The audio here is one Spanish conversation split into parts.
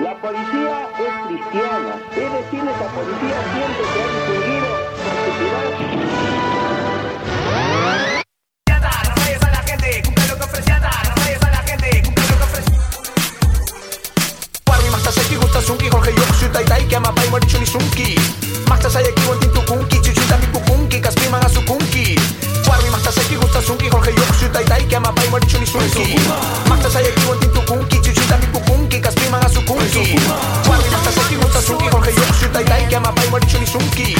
La policía es cristiana, es decir, esa policía siempre se ha distinguido Jorge Masta mărciuni sunki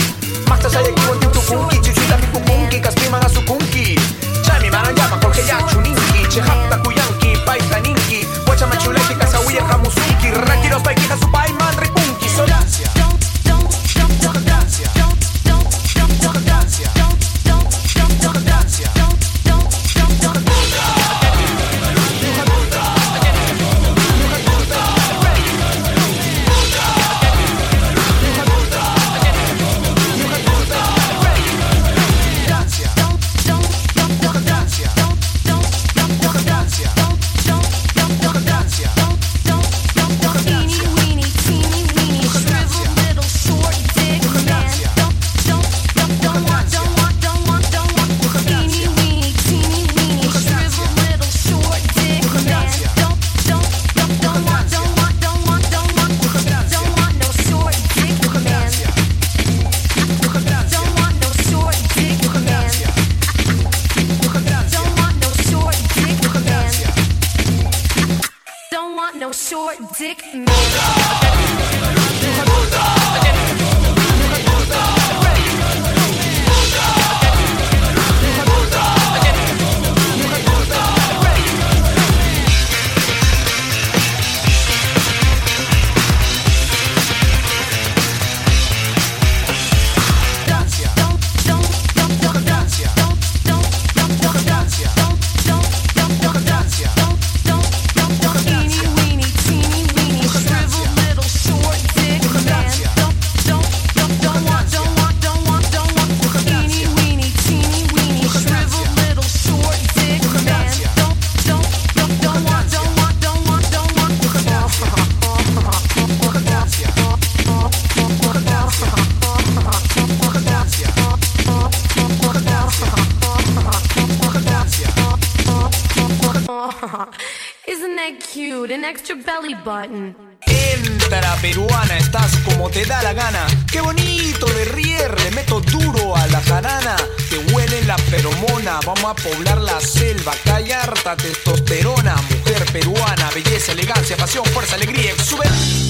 Masta sa e kiwon tintu me Chichi da pipu kunki Kas pima na su kunki Chami maran short dick Isn't that cute? An extra belly button. Entra peruana, estás como te da la gana. Qué bonito de rier, le meto duro a la jarana. Que huele la feromona, vamos a poblar la selva. Callarta testosterona, mujer peruana, belleza, elegancia, pasión, fuerza, alegría, exuberancia.